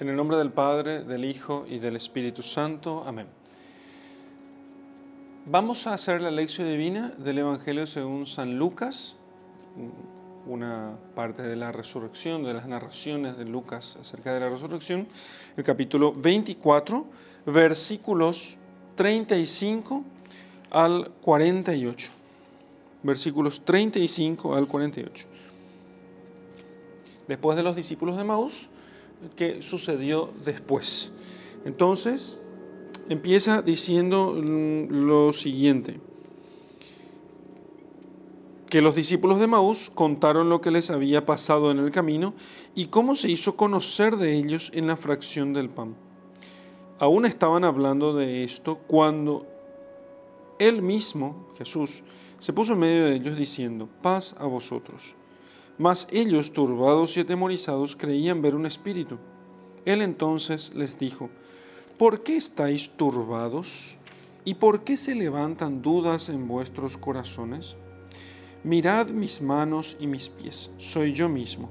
En el nombre del Padre, del Hijo y del Espíritu Santo. Amén. Vamos a hacer la lección divina del Evangelio según San Lucas, una parte de la resurrección, de las narraciones de Lucas acerca de la resurrección, el capítulo 24, versículos 35 al 48. Versículos 35 al 48. Después de los discípulos de Maús, ¿qué sucedió después? Entonces, empieza diciendo lo siguiente que los discípulos de Maús contaron lo que les había pasado en el camino y cómo se hizo conocer de ellos en la fracción del pan. Aún estaban hablando de esto cuando él mismo, Jesús, se puso en medio de ellos diciendo, paz a vosotros. Mas ellos, turbados y atemorizados, creían ver un espíritu. Él entonces les dijo, ¿por qué estáis turbados? ¿Y por qué se levantan dudas en vuestros corazones? Mirad mis manos y mis pies, soy yo mismo.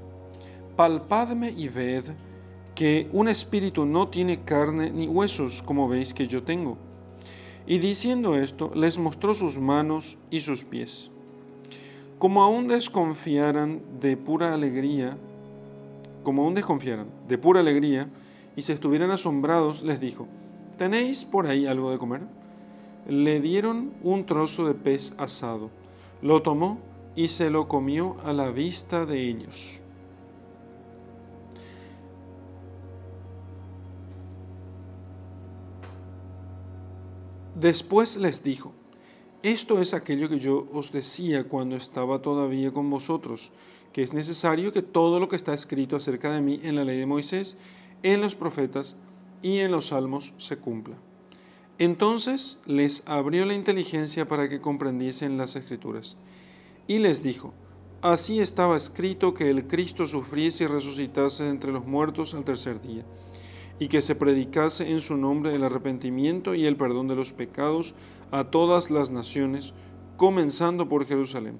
Palpadme y ved que un espíritu no tiene carne ni huesos, como veis que yo tengo. Y diciendo esto, les mostró sus manos y sus pies. Como aún desconfiaran de pura alegría, como aún desconfiaran de pura alegría y se estuvieran asombrados, les dijo, ¿tenéis por ahí algo de comer? Le dieron un trozo de pez asado lo tomó y se lo comió a la vista de ellos. Después les dijo, esto es aquello que yo os decía cuando estaba todavía con vosotros, que es necesario que todo lo que está escrito acerca de mí en la ley de Moisés, en los profetas y en los salmos se cumpla. Entonces les abrió la inteligencia para que comprendiesen las escrituras. Y les dijo, así estaba escrito que el Cristo sufriese y resucitase entre los muertos al tercer día, y que se predicase en su nombre el arrepentimiento y el perdón de los pecados a todas las naciones, comenzando por Jerusalén.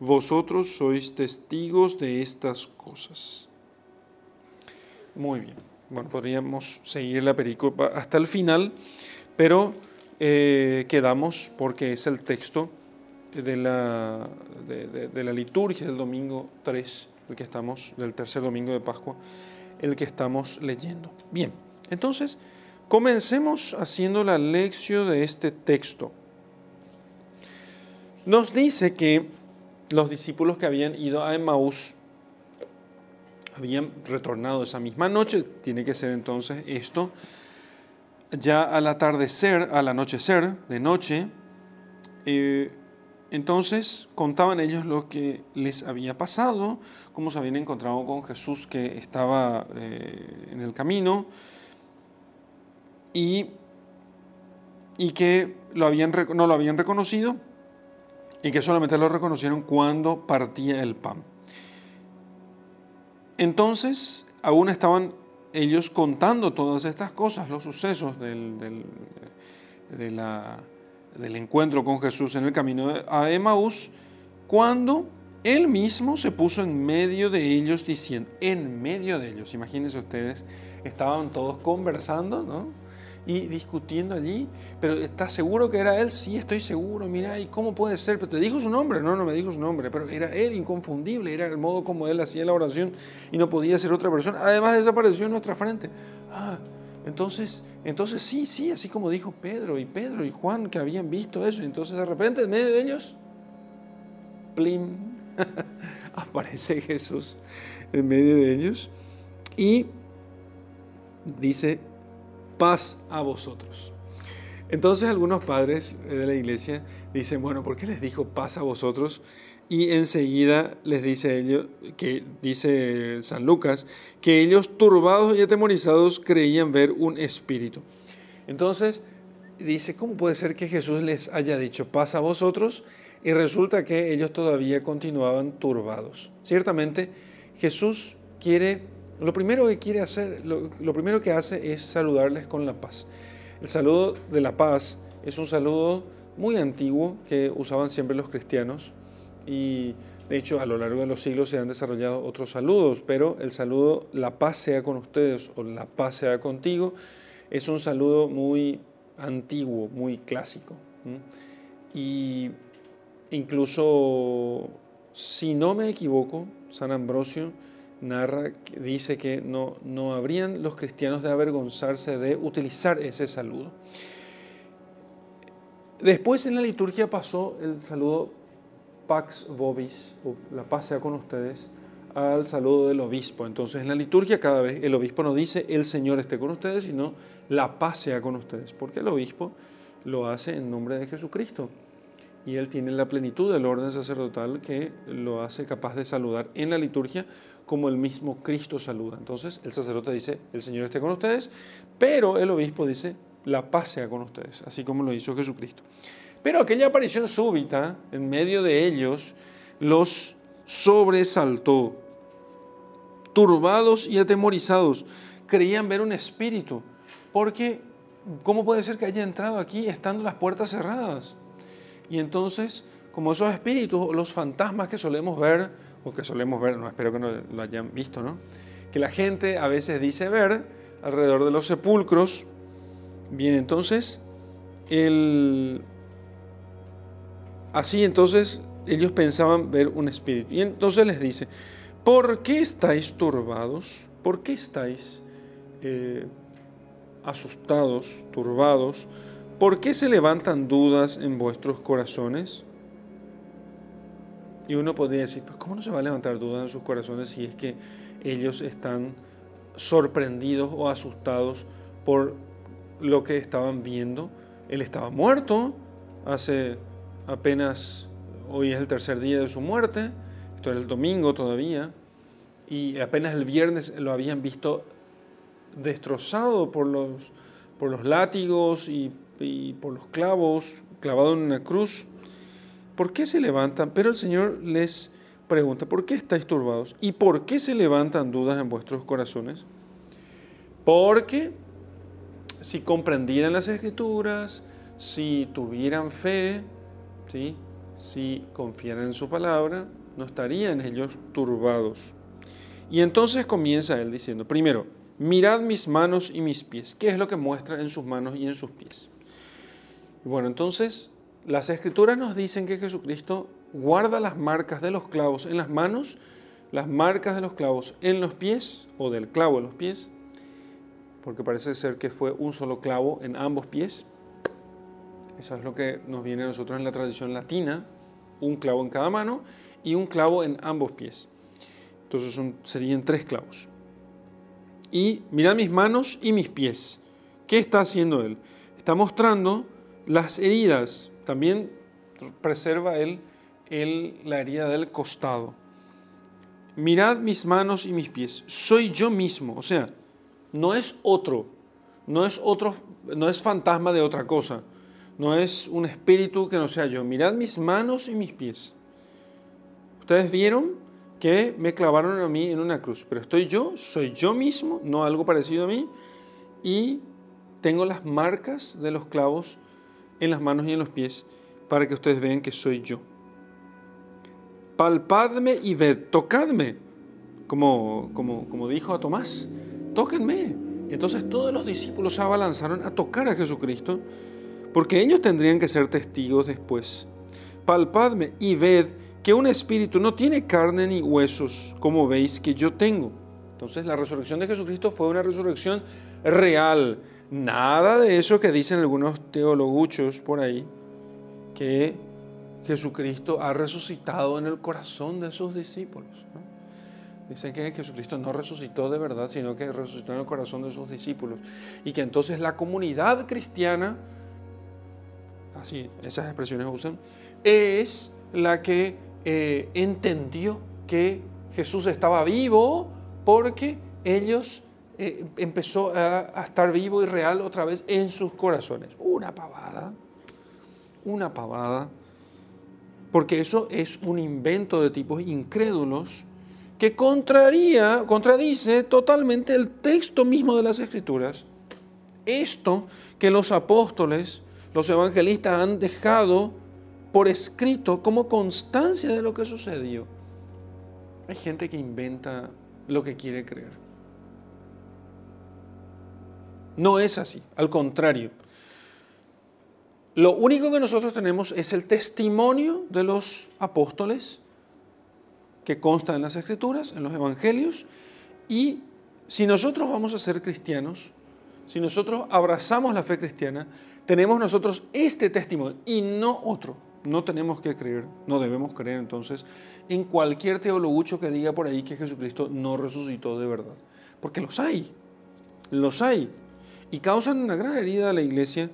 Vosotros sois testigos de estas cosas. Muy bien. Bueno, podríamos seguir la pericopa hasta el final pero eh, quedamos porque es el texto de la, de, la liturgia del domingo 3, el que estamos, del tercer domingo de Pascua, el que estamos leyendo. Bien, entonces comencemos haciendo la lección de este texto. Nos dice que los discípulos que habían ido a Emmaús habían retornado esa misma noche, tiene que ser entonces esto, ya al atardecer, al anochecer, de noche, eh, entonces contaban ellos lo que les había pasado, cómo se habían encontrado con Jesús que estaba eh, en el camino y, y que lo habían, no lo habían reconocido y que solamente lo reconocieron cuando partía el pan. Entonces, aún estaban ellos contando todas estas cosas, los sucesos del, del, encuentro con Jesús en el camino a Emaús, cuando él mismo se puso en medio de ellos diciendo, en medio de ellos, imagínense ustedes, estaban todos conversando, ¿no? Y discutiendo allí, pero ¿estás seguro que era él? Sí, estoy seguro, mira, ¿y cómo puede ser? ¿Pero te dijo su nombre? No, no me dijo su nombre, pero era él inconfundible, era el modo como él hacía la oración y no podía ser otra persona. Además desapareció en nuestra frente. Ah, entonces, entonces sí, sí, así como dijo Pedro y Pedro y Juan que habían visto eso, entonces de repente en medio de ellos, plim, aparece Jesús en medio de ellos y dice, paz a vosotros. Entonces algunos padres de la iglesia dicen, bueno, ¿por qué les dijo paz a vosotros? Y enseguida les dice ellos, que dice San Lucas, que ellos turbados y atemorizados creían ver un espíritu. Entonces dice, ¿cómo puede ser que Jesús les haya dicho paz a vosotros? Y resulta que ellos todavía continuaban turbados. Ciertamente Jesús quiere lo primero que quiere hacer, lo, primero que hace es saludarles con la paz. El saludo de la paz es un saludo muy antiguo que usaban siempre los cristianos Y de hecho, a lo largo de los siglos se han desarrollado otros saludos, pero el saludo la paz sea con ustedes o la paz sea contigo es un saludo muy antiguo, muy clásico. Y incluso, si no me equivoco, San Ambrosio narra, dice que no, no habrían los cristianos de avergonzarse de utilizar ese saludo. Después en la liturgia pasó el saludo Pax Vobis, o la paz sea con ustedes, al saludo del obispo. Entonces en la liturgia cada vez el obispo no dice el Señor esté con ustedes, sino la paz sea con ustedes, porque el obispo lo hace en nombre de Jesucristo. Y él tiene la plenitud del orden sacerdotal que lo hace capaz de saludar en la liturgia como el mismo Cristo saluda. Entonces el sacerdote dice, el Señor esté con ustedes, pero el obispo dice, la paz sea con ustedes, así como lo hizo Jesucristo. Pero aquella aparición súbita en medio de ellos los sobresaltó. Turbados y atemorizados, creían ver un espíritu, porque ¿cómo puede ser que haya entrado aquí estando las puertas cerradas? Y entonces, como esos espíritus, los fantasmas que solemos ver, que solemos ver, no espero que no lo hayan visto, ¿no? Que la gente a veces dice ver alrededor de los sepulcros. Bien, entonces, el, así entonces ellos pensaban ver un espíritu. Y entonces les dice, ¿por qué estáis turbados? ¿Por qué estáis eh, asustados, turbados? ¿Por qué se levantan dudas en vuestros corazones? Y uno podría decir, pues ¿cómo no se va a levantar dudas en sus corazones si es que ellos están sorprendidos o asustados por lo que estaban viendo? Él estaba muerto hace apenas Hoy es el tercer día de su muerte, esto era el domingo todavía, y apenas el viernes lo habían visto destrozado por los, por los látigos y, y por los clavos, clavado en una cruz. ¿Por qué se levantan? Pero el Señor les pregunta, ¿por qué estáis turbados? ¿Y por qué se levantan dudas en vuestros corazones? Porque si comprendieran las escrituras, si tuvieran fe, ¿sí? si confiaran en su palabra, no estarían ellos turbados. Y entonces comienza él diciendo, primero, mirad mis manos y mis pies. ¿Qué es lo que muestra en sus manos y en sus pies? bueno, entonces las escrituras nos dicen que Jesucristo guarda las marcas de los clavos en las manos, las marcas de los clavos en los pies, o del clavo en los pies, porque parece ser que fue un solo clavo en ambos pies. Eso es lo que nos viene a nosotros en la tradición latina, un clavo en cada mano y un clavo en ambos pies. Entonces serían tres clavos. Y mirad mis manos y mis pies. ¿Qué está haciendo él? Está mostrando las heridas. También preserva él la herida del costado. Mirad mis manos y mis pies. Soy yo mismo. O sea, no es otro. No es otro, no es fantasma de otra cosa no es un espíritu que no sea yo. Mirad mis manos y mis pies. Ustedes vieron que me clavaron a mí en una cruz, pero estoy yo, soy yo mismo, no algo parecido a mí, y tengo las marcas de los clavos en las manos y en los pies para que ustedes vean que soy yo. Palpadme y ved, tocadme, como, como, como dijo a Tomás, tóquenme. Entonces todos los discípulos se abalanzaron a tocar a Jesucristo porque ellos tendrían que ser testigos después. Palpadme y ved que un espíritu no tiene carne ni huesos, como veis que yo tengo. Entonces la resurrección de Jesucristo fue una resurrección real. Nada de eso que dicen algunos teologuchos por ahí, que Jesucristo ha resucitado en el corazón de sus discípulos. Dicen que Jesucristo no resucitó de verdad, sino que resucitó en el corazón de sus discípulos. Y que entonces la comunidad cristiana así esas expresiones usan, es la que eh, entendió que Jesús estaba vivo porque ellos eh, empezó a, estar vivo y real otra vez en sus corazones. Una pavada, una pavada, porque eso es un invento de tipos incrédulos que contradice totalmente el texto mismo de las Escrituras. Esto que los apóstoles los evangelistas han dejado por escrito como constancia de lo que sucedió. Hay gente que inventa lo que quiere creer. No es así, al contrario. Lo único que nosotros tenemos es el testimonio de los apóstoles que consta en las escrituras, en los evangelios, y si nosotros vamos a ser cristianos, si nosotros abrazamos la fe cristiana, tenemos nosotros este testimonio y no otro. No tenemos que creer, no debemos creer entonces en cualquier teologucho que diga por ahí que Jesucristo no resucitó de verdad. Porque los hay, los hay. Y causan una gran herida a la iglesia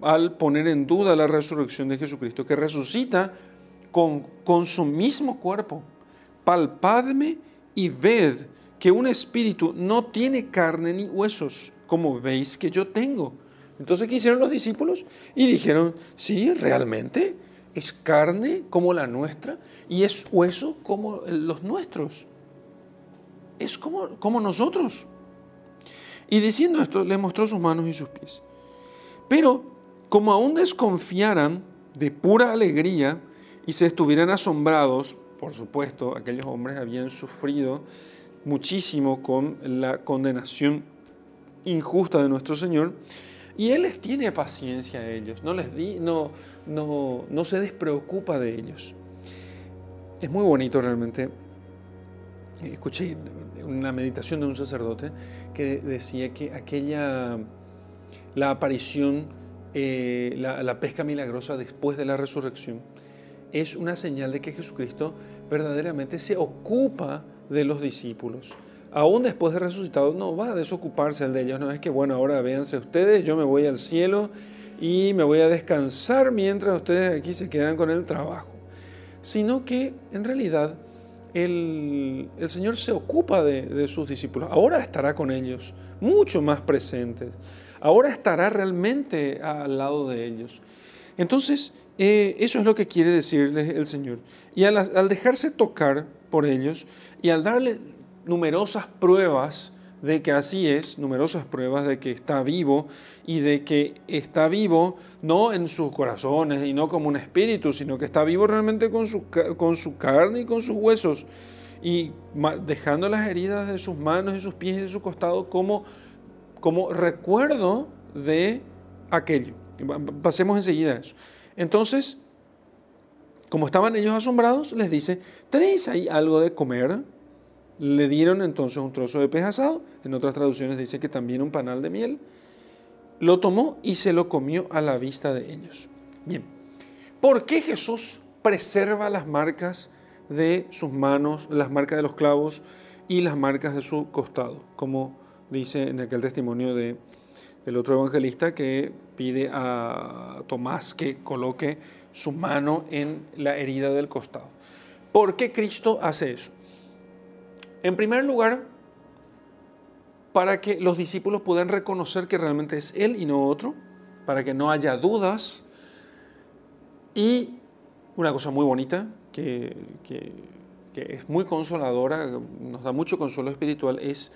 al poner en duda la resurrección de Jesucristo, que resucita con, con su mismo cuerpo. Palpadme y ved que un espíritu no tiene carne ni huesos, como veis que yo tengo. Entonces, ¿qué hicieron los discípulos? Y dijeron, sí, realmente es carne como la nuestra y es hueso como los nuestros. Es como, como nosotros. Y diciendo esto, le mostró sus manos y sus pies. Pero, como aún desconfiaran de pura alegría y se estuvieran asombrados, por supuesto, aquellos hombres habían sufrido muchísimo con la condenación injusta de nuestro Señor. Y Él les tiene paciencia a ellos, no, les di, no, no, no se despreocupa de ellos. Es muy bonito realmente. Escuché una meditación de un sacerdote que decía que aquella, la aparición, eh, la, la pesca milagrosa después de la resurrección, es una señal de que Jesucristo verdaderamente se ocupa de los discípulos. Aún después de resucitado, no va a desocuparse el de ellos. No es que, bueno, ahora véanse ustedes, yo me voy al cielo y me voy a descansar mientras ustedes aquí se quedan con el trabajo. Sino que en realidad el, Señor se ocupa de, sus discípulos. Ahora estará con ellos, mucho más presente. Ahora estará realmente al lado de ellos. Entonces, eh, eso es lo que quiere decirles el Señor. Y al dejarse tocar por ellos, y al darle numerosas pruebas de que así es, numerosas pruebas de que está vivo y de que está vivo no en sus corazones y no como un espíritu, sino que está vivo realmente con su, con su carne y con sus huesos y dejando las heridas de sus manos y sus pies y de su costado como, como recuerdo de aquello. Pasemos enseguida a eso. Entonces, como estaban ellos asombrados, les dice, ¿tenéis ahí algo de comer? Le dieron entonces un trozo de pez asado, en otras traducciones dice que también un panal de miel. Lo tomó y se lo comió a la vista de ellos. Bien, ¿por qué Jesús preserva las marcas de sus manos, las marcas de los clavos y las marcas de su costado? Como dice en aquel testimonio de el otro evangelista que pide a Tomás que coloque su mano en la herida del costado. ¿Por qué Cristo hace eso? En primer lugar, para que los discípulos puedan reconocer que realmente es Él y no otro, para que no haya dudas. Y una cosa muy bonita, que, es muy consoladora, nos da mucho consuelo espiritual, es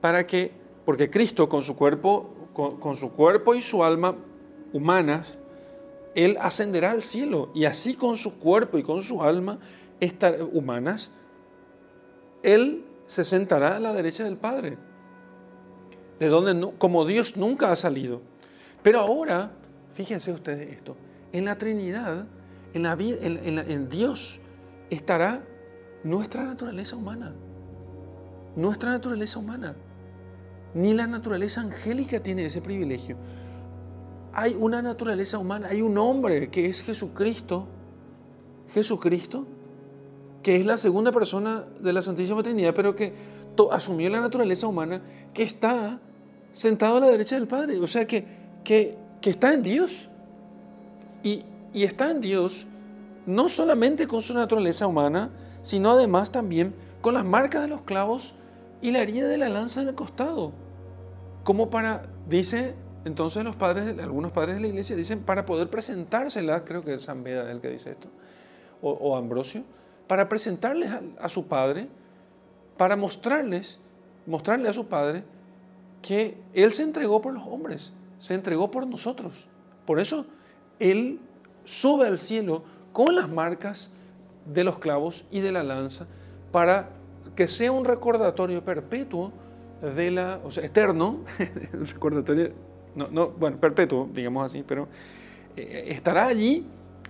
para que, porque Cristo con su cuerpo con, su cuerpo y su alma humanas, Él ascenderá al cielo y así con su cuerpo y con su alma humanas, Él se sentará a la derecha del Padre, de donde como Dios nunca ha salido. Pero ahora, fíjense ustedes esto, en la Trinidad, en, en Dios estará nuestra naturaleza humana, nuestra naturaleza humana. Ni la naturaleza angélica tiene ese privilegio. Hay una naturaleza humana, hay un hombre que es Jesucristo, Jesucristo, que es la segunda persona de la Santísima Trinidad, pero que asumió la naturaleza humana, que está sentado a la derecha del Padre, o sea que, que, está en Dios. Y, y está en Dios no solamente con su naturaleza humana, sino además también con las marcas de los clavos y la herida de la lanza en el costado. Como para, dice, entonces los padres, algunos padres de la iglesia dicen, para poder presentársela, creo que es San Beda el que dice esto, o, Ambrosio, para presentarles a, su padre, para mostrarles, mostrarle a su padre que Él se entregó por los hombres, se entregó por nosotros. Por eso Él sube al cielo con las marcas de los clavos y de la lanza para que sea un recordatorio perpetuo de la, o sea, eterno, un recordatorio, no, no, bueno, perpetuo, digamos así, pero eh, estará allí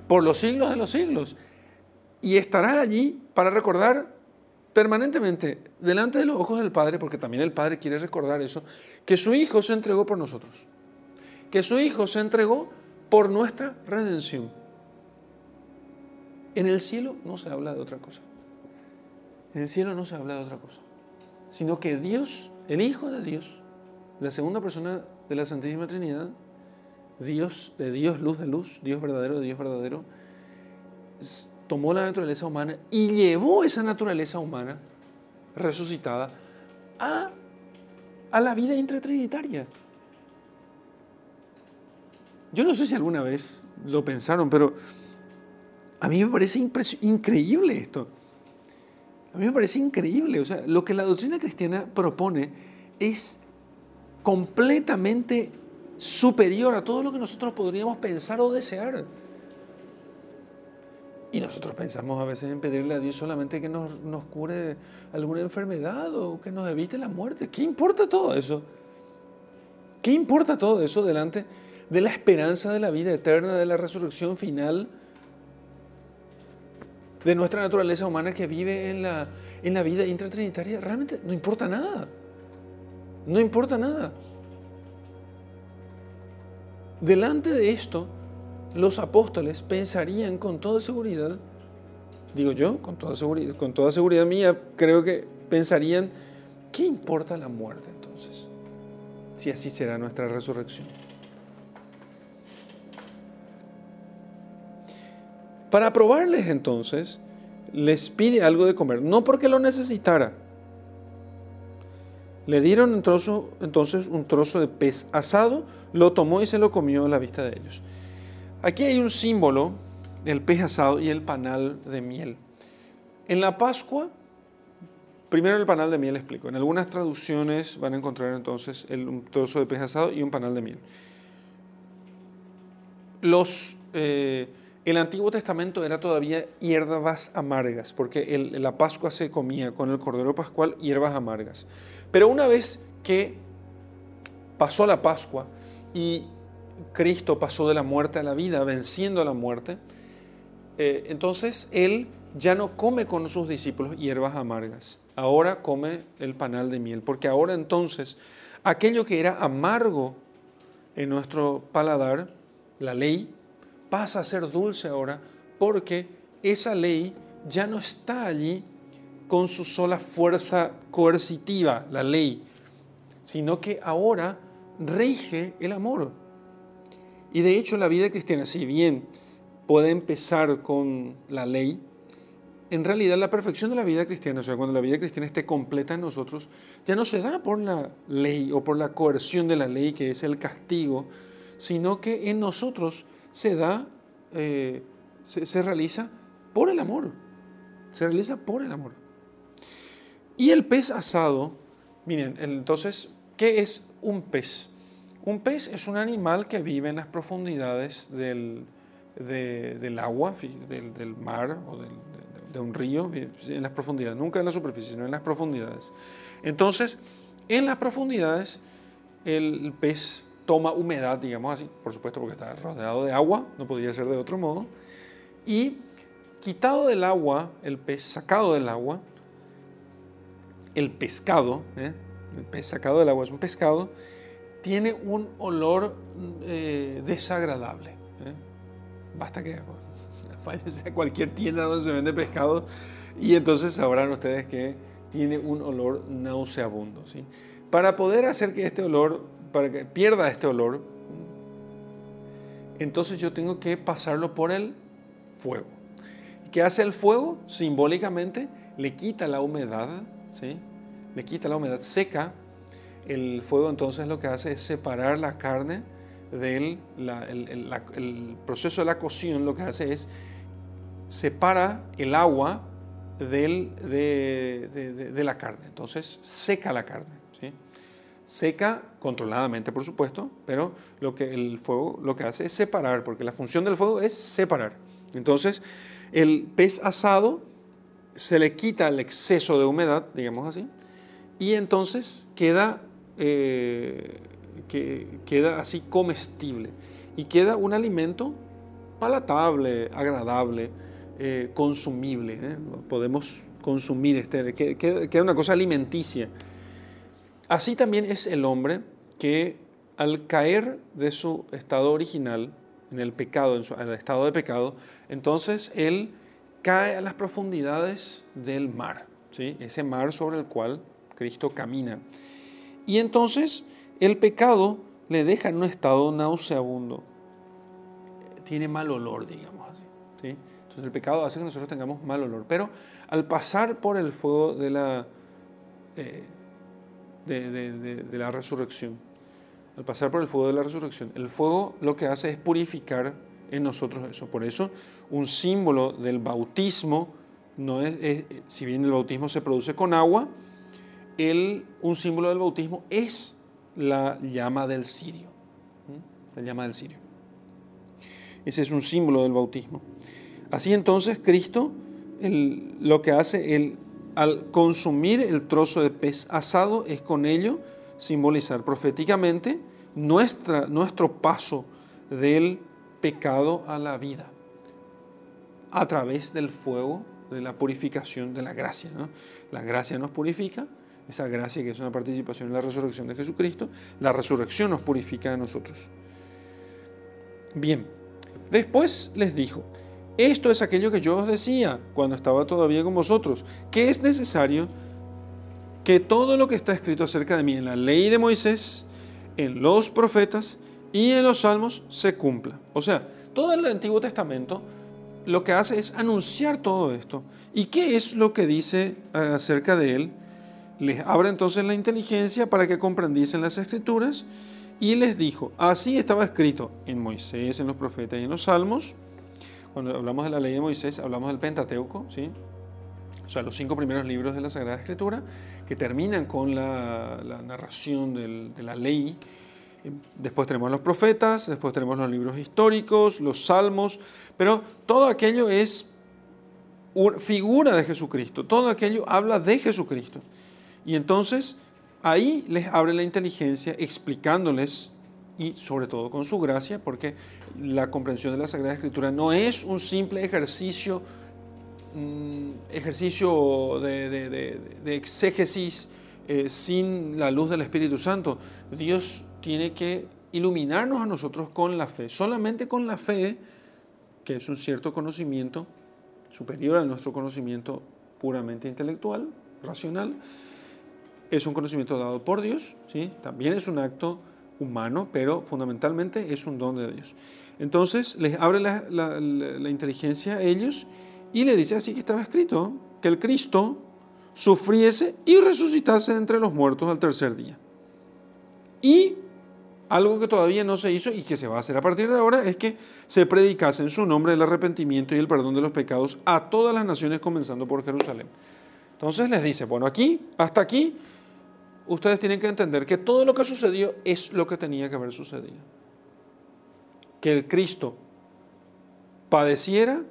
por los siglos de los siglos y estará allí para recordar permanentemente delante de los ojos del Padre, porque también el Padre quiere recordar eso, que su Hijo se entregó por nosotros, que su Hijo se entregó por nuestra redención. En el cielo no se habla de otra cosa. En el cielo no se habla de otra cosa, sino que Dios, el Hijo de Dios, la segunda persona de la Santísima Trinidad, Dios de Dios, luz de luz, Dios verdadero de Dios verdadero, tomó la naturaleza humana y llevó esa naturaleza humana resucitada a, a la vida intratrinitaria. Yo no sé si alguna vez lo pensaron, pero a mí me parece increíble esto. A mí me parece increíble. O sea, lo que la doctrina cristiana propone es completamente superior a todo lo que nosotros podríamos pensar o desear. Y nosotros pensamos a veces en pedirle a Dios solamente que nos, cure alguna enfermedad o que nos evite la muerte. ¿Qué importa todo eso? ¿Qué importa todo eso delante de la esperanza de la vida eterna, de la resurrección final, de nuestra naturaleza humana que vive en la, en la vida intratrinitaria? Realmente no importa nada. No importa nada. Delante de esto, los apóstoles pensarían con toda seguridad, digo yo, con toda seguridad, con toda seguridad mía, creo que pensarían, ¿qué importa la muerte entonces? Si así será nuestra resurrección. Para probarles entonces, les pide algo de comer, no porque lo necesitara. Le dieron entonces un trozo de pez asado, lo tomó y se lo comió a la vista de ellos. Aquí hay un símbolo del pez asado y el panal de miel. En la Pascua, primero el panal de miel explico. En algunas traducciones van a encontrar entonces el, un trozo de pez asado y un panal de miel. Los, eh, el Antiguo Testamento era todavía hierbas amargas, porque en la Pascua se comía con el Cordero Pascual hierbas amargas. Pero una vez que pasó la Pascua y Cristo pasó de la muerte a la vida, venciendo a la muerte, eh, entonces Él ya no come con sus discípulos hierbas amargas, ahora come el panal de miel, porque ahora entonces aquello que era amargo en nuestro paladar, la ley, pasa a ser dulce ahora, porque esa ley ya no está allí con su sola fuerza coercitiva, la ley, sino que ahora rige el amor. Y de hecho la vida cristiana, si bien puede empezar con la ley, en realidad la perfección de la vida cristiana, o sea, cuando la vida cristiana esté completa en nosotros, ya no se da por la ley o por la coerción de la ley, que es el castigo, sino que en nosotros se da, eh, se realiza por el amor, se realiza por el amor. Y el pez asado, miren, entonces, ¿qué es un pez? Un pez es un animal que vive en las profundidades del, del agua, del, mar o de, un río, en las profundidades, nunca en la superficie, sino en las profundidades. Entonces, en las profundidades, el pez toma humedad, digamos así, por supuesto porque está rodeado de agua, no podría ser de otro modo, y quitado del agua, el pez sacado del agua, el pescado, ¿eh? el pez sacado del agua es un pescado, tiene un olor eh, desagradable. ¿eh? Basta que váyanse a cualquier tienda donde se vende pescado y entonces sabrán ustedes que tiene un olor nauseabundo. ¿sí? Para poder hacer que este olor, para que pierda este olor, entonces yo tengo que pasarlo por el fuego. ¿Qué hace el fuego? Simbólicamente le quita la humedad, ¿sí? le quita la humedad seca el fuego entonces lo que hace es separar la carne del el, proceso de la cocción, lo que hace es separa el agua del, de, la carne. Entonces seca la carne. seca controladamente, por supuesto, pero lo que el fuego lo que hace es separar, porque la función del fuego es separar. Entonces, el pez asado se le quita el exceso de humedad, digamos así, y entonces queda, eh, que, queda así comestible y queda un alimento palatable, agradable, eh, consumible. ¿eh? Podemos consumir este, queda una cosa alimenticia. Así también es el hombre que al caer de su estado original, en el pecado, en, su, el estado de pecado, entonces él cae a las profundidades del mar, ¿sí? ese mar sobre el cual Cristo camina. Y entonces el pecado le deja en un estado nauseabundo, tiene mal olor, digamos así. ¿sí? Entonces el pecado hace que nosotros tengamos mal olor, pero al pasar por el fuego de la... Eh, de, la resurrección. Al pasar por el fuego de la resurrección, el fuego lo que hace es purificar en nosotros eso. Por eso, un símbolo del bautismo, no es, si bien el bautismo se produce con agua, el, un símbolo del bautismo es la llama del cirio. La llama del cirio. Ese es un símbolo del bautismo. Así entonces, Cristo lo que hace, el al consumir el trozo de pez asado es con ello simbolizar proféticamente nuestra, nuestro paso del pecado a la vida a través del fuego de la purificación de la gracia. La gracia nos purifica, esa gracia que es una participación en la resurrección de Jesucristo, la resurrección nos purifica a nosotros. Bien, después les dijo, esto es aquello que yo os decía cuando estaba todavía con vosotros, que es necesario que todo lo que está escrito acerca de mí en la ley de Moisés, en los profetas y en los salmos se cumpla. O sea, todo el Antiguo Testamento lo que hace es anunciar todo esto. ¿Y qué es lo que dice acerca de él? Les abre entonces la inteligencia para que comprendiesen las escrituras y les dijo, así estaba escrito en Moisés, en los profetas y en los salmos, cuando hablamos de la ley de Moisés, hablamos del Pentateuco, ¿sí? o sea, los cinco primeros libros de la Sagrada Escritura, que terminan con la, narración de la ley. Después tenemos los profetas, después tenemos los libros históricos, los salmos, pero todo aquello es figura de Jesucristo, todo aquello habla de Jesucristo. Y entonces ahí les abre la inteligencia explicándoles y sobre todo con su gracia, porque la comprensión de la Sagrada Escritura no es un simple ejercicio, mm, ejercicio de, exégesis eh, sin la luz del Espíritu Santo. Dios tiene que iluminarnos a nosotros con la fe. Solamente con la fe, que es un cierto conocimiento superior a nuestro conocimiento puramente intelectual, racional, es un conocimiento dado por Dios, ¿sí? también es un acto humano, pero fundamentalmente es un don de Dios. Entonces les abre la, inteligencia a ellos y le dice así que estaba escrito, que el Cristo sufriese y resucitase entre los muertos al tercer día. Y algo que todavía no se hizo y que se va a hacer a partir de ahora es que se predicase en su nombre el arrepentimiento y el perdón de los pecados a todas las naciones, comenzando por Jerusalén. Entonces les dice, bueno, aquí, hasta aquí, ustedes tienen que entender que todo lo que sucedió es lo que tenía que haber sucedido. Que el Cristo padeciera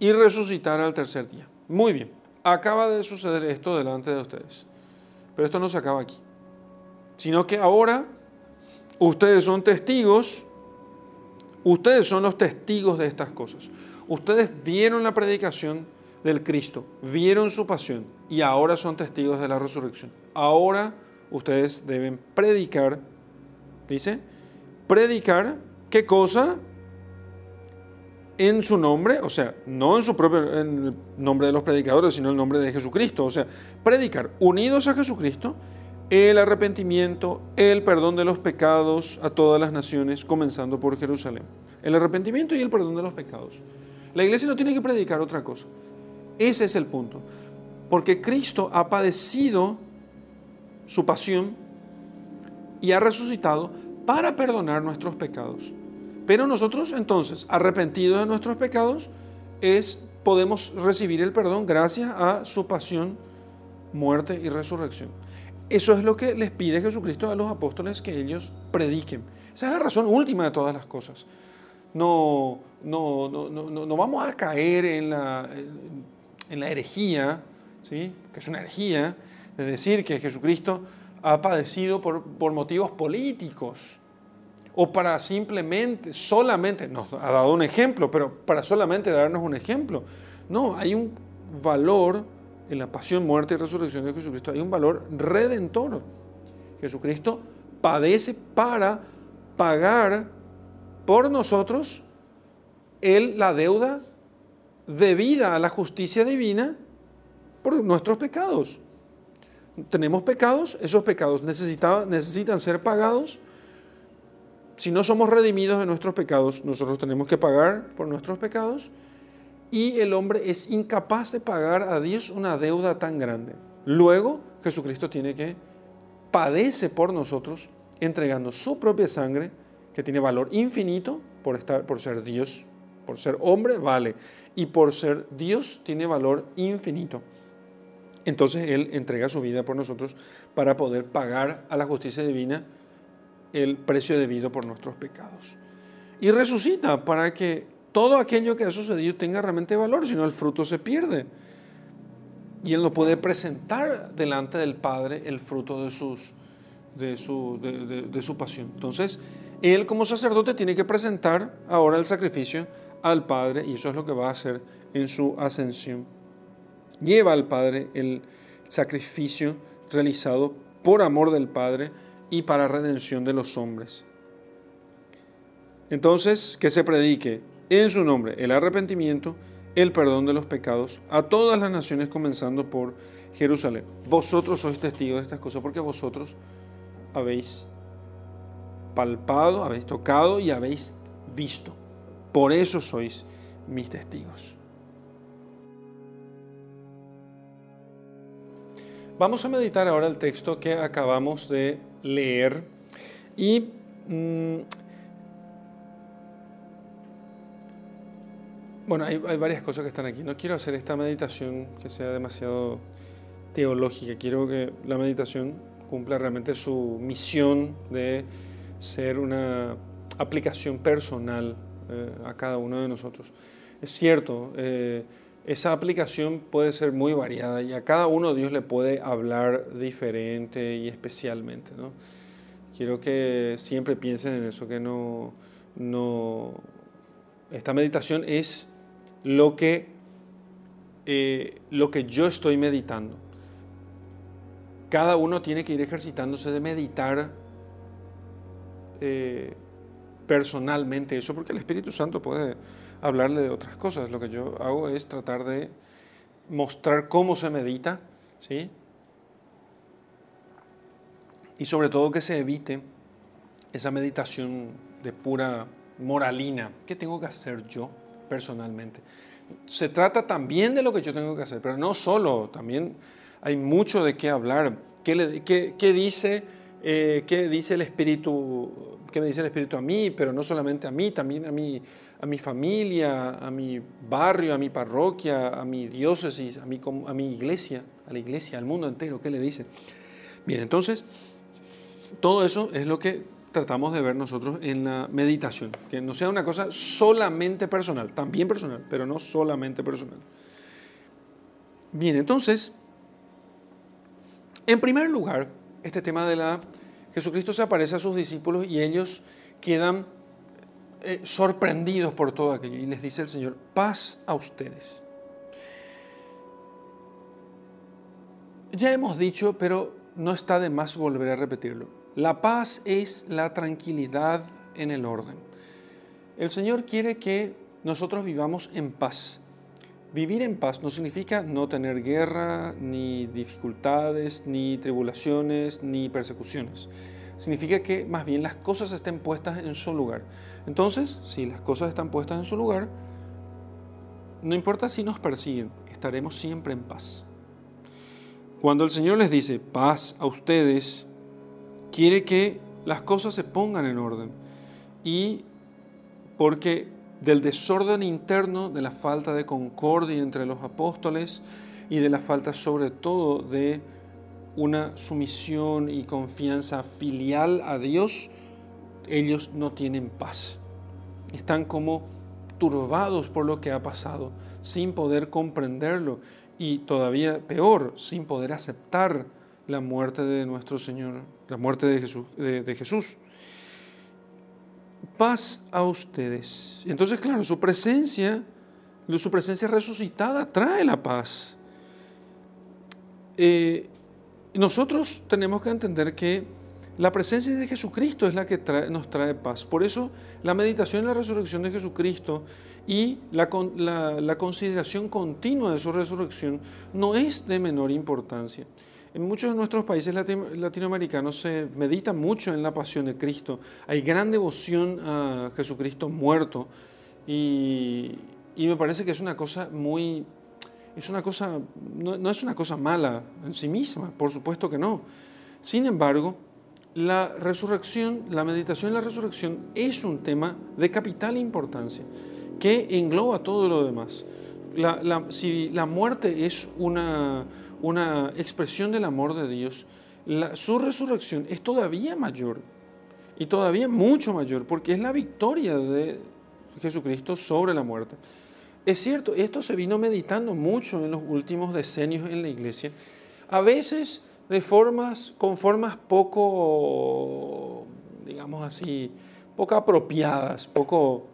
y resucitara al tercer día. Muy bien, acaba de suceder esto delante de ustedes. Pero esto no se acaba aquí. Sino que ahora ustedes son testigos, ustedes son los testigos de estas cosas. Ustedes vieron la predicación del Cristo, vieron su pasión y ahora son testigos de la resurrección. Ahora ustedes deben predicar, dice, predicar qué cosa en su nombre, o sea, no en su propio en el nombre de los predicadores, sino en el nombre de Jesucristo, o sea, predicar unidos a Jesucristo el arrepentimiento, el perdón de los pecados a todas las naciones, comenzando por Jerusalén. El arrepentimiento y el perdón de los pecados. La iglesia no tiene que predicar otra cosa. Ese es el punto. Porque Cristo ha padecido su pasión y ha resucitado para perdonar nuestros pecados. Pero nosotros entonces, arrepentidos de nuestros pecados, es, podemos recibir el perdón gracias a su pasión, muerte y resurrección. eso es lo que les pide Jesucristo a los apóstoles que ellos prediquen. Esa es la razón última de todas las cosas. No, no, no, no, vamos a caer en la, en la herejía, ¿sí? que es una herejía, de decir que Jesucristo ha padecido por, por motivos políticos o para simplemente, solamente, nos ha dado un ejemplo, pero para solamente darnos un ejemplo. No, hay un valor en la pasión, muerte y resurrección de Jesucristo, hay un valor redentor. Jesucristo padece para pagar por nosotros él la deuda debida a la justicia divina por nuestros pecados. Tenemos pecados, esos pecados necesitan ser pagados. Si no somos redimidos de nuestros pecados, nosotros tenemos que pagar por nuestros pecados y el hombre es incapaz de pagar a Dios una deuda tan grande. Luego, Jesucristo tiene que padece por nosotros, entregando su propia sangre, que tiene valor infinito por, estar, por ser Dios, por ser hombre, vale, y por ser Dios tiene valor infinito. Entonces Él entrega su vida por nosotros para poder pagar a la justicia divina el precio debido por nuestros pecados. Y resucita para que todo aquello que ha sucedido tenga realmente valor, si no el fruto se pierde. Y Él no puede presentar delante del Padre el fruto de, sus, de, su, de, su pasión. Entonces, Él como sacerdote tiene que presentar ahora el sacrificio al Padre y eso es lo que va a hacer en su ascensión. Lleva al Padre el sacrificio realizado por amor del Padre y para redención de los hombres. Entonces, que se predique en su nombre el arrepentimiento, el perdón de los pecados a todas las naciones comenzando por Jerusalén. Vosotros sois testigos de estas cosas porque vosotros habéis palpado, habéis tocado y habéis visto. Por eso sois mis testigos. Vamos a meditar ahora el texto que acabamos de leer y mm, Bueno, hay, varias cosas que están aquí. No quiero hacer esta meditación que sea demasiado teológica. Quiero que la meditación cumpla realmente su misión de ser una aplicación personal eh, a cada uno de nosotros. Es cierto, eh, esa aplicación puede ser muy variada y a cada uno Dios le puede hablar diferente y especialmente. ¿no? Quiero que siempre piensen en eso, que no, no, esta meditación es lo que, eh, lo que yo estoy meditando. Cada uno tiene que ir ejercitándose de meditar eh, personalmente eso, porque el Espíritu Santo puede hablarle de otras cosas. Lo que yo hago es tratar de mostrar cómo se medita, ¿sí? Y sobre todo que se evite esa meditación de pura moralina. ¿Qué tengo que hacer yo? personalmente. Se trata también de lo que yo tengo que hacer, pero no solo, también hay mucho de qué hablar. ¿Qué, dice, eh, ¿Qué dice el Espíritu? ¿Qué me dice el Espíritu a mí? Pero no solamente a mí, también a mi, a mi familia, a mi barrio, a mi parroquia, a mi diócesis, a mi, iglesia, a la iglesia, al mundo entero. ¿Qué le dice? Bien, entonces, todo eso es lo que tratamos de ver nosotros en la meditación, que no sea una cosa solamente personal, también personal, pero no solamente personal. Bien, entonces, en primer lugar, este tema de la... Jesucristo se aparece a sus discípulos y ellos quedan eh, sorprendidos por todo aquello y les dice el Señor, paz a ustedes. Ya hemos dicho, pero no está de más volver a repetirlo la paz es la tranquilidad en el orden. El Señor quiere que nosotros vivamos en paz. Vivir en paz no significa no tener guerra, ni dificultades, ni tribulaciones, ni persecuciones. Significa que más bien las cosas estén puestas en su lugar. Entonces, si las cosas están puestas en su lugar, no importa si nos persiguen, estaremos siempre en paz. Cuando el Señor les dice paz a ustedes, quiere que las cosas se pongan en orden. Y porque del desorden interno, de la falta de concordia entre los apóstoles y de la falta sobre todo de una sumisión y confianza filial a Dios, ellos no tienen paz. Están como turbados por lo que ha pasado, sin poder comprenderlo y todavía peor, sin poder aceptar la muerte de nuestro Señor, la muerte de Jesús. Paz a ustedes. Entonces, claro, su presencia, su presencia resucitada trae la paz. Eh, nosotros tenemos que entender que la presencia de Jesucristo es la que nos trae paz. Por eso la meditación en la resurrección de Jesucristo y la, la, consideración continua de su resurrección no es de menor importancia. En muchos de nuestros países latinoamericanos se medita mucho en la pasión de Cristo. Hay gran devoción a Jesucristo muerto y, y me parece que es una cosa muy es una cosa, no, es una cosa mala en sí misma, por supuesto que no. Sin embargo, la resurrección, la meditación en la resurrección es un tema de capital importancia que engloba todo lo demás. si la muerte es una, una expresión del amor de Dios, su resurrección es todavía mayor y todavía mucho mayor porque es la victoria de Jesucristo sobre la muerte. Es cierto, esto se vino meditando mucho en los últimos decenios en la iglesia, a veces de formas, con formas poco, digamos así, poco apropiadas, poco,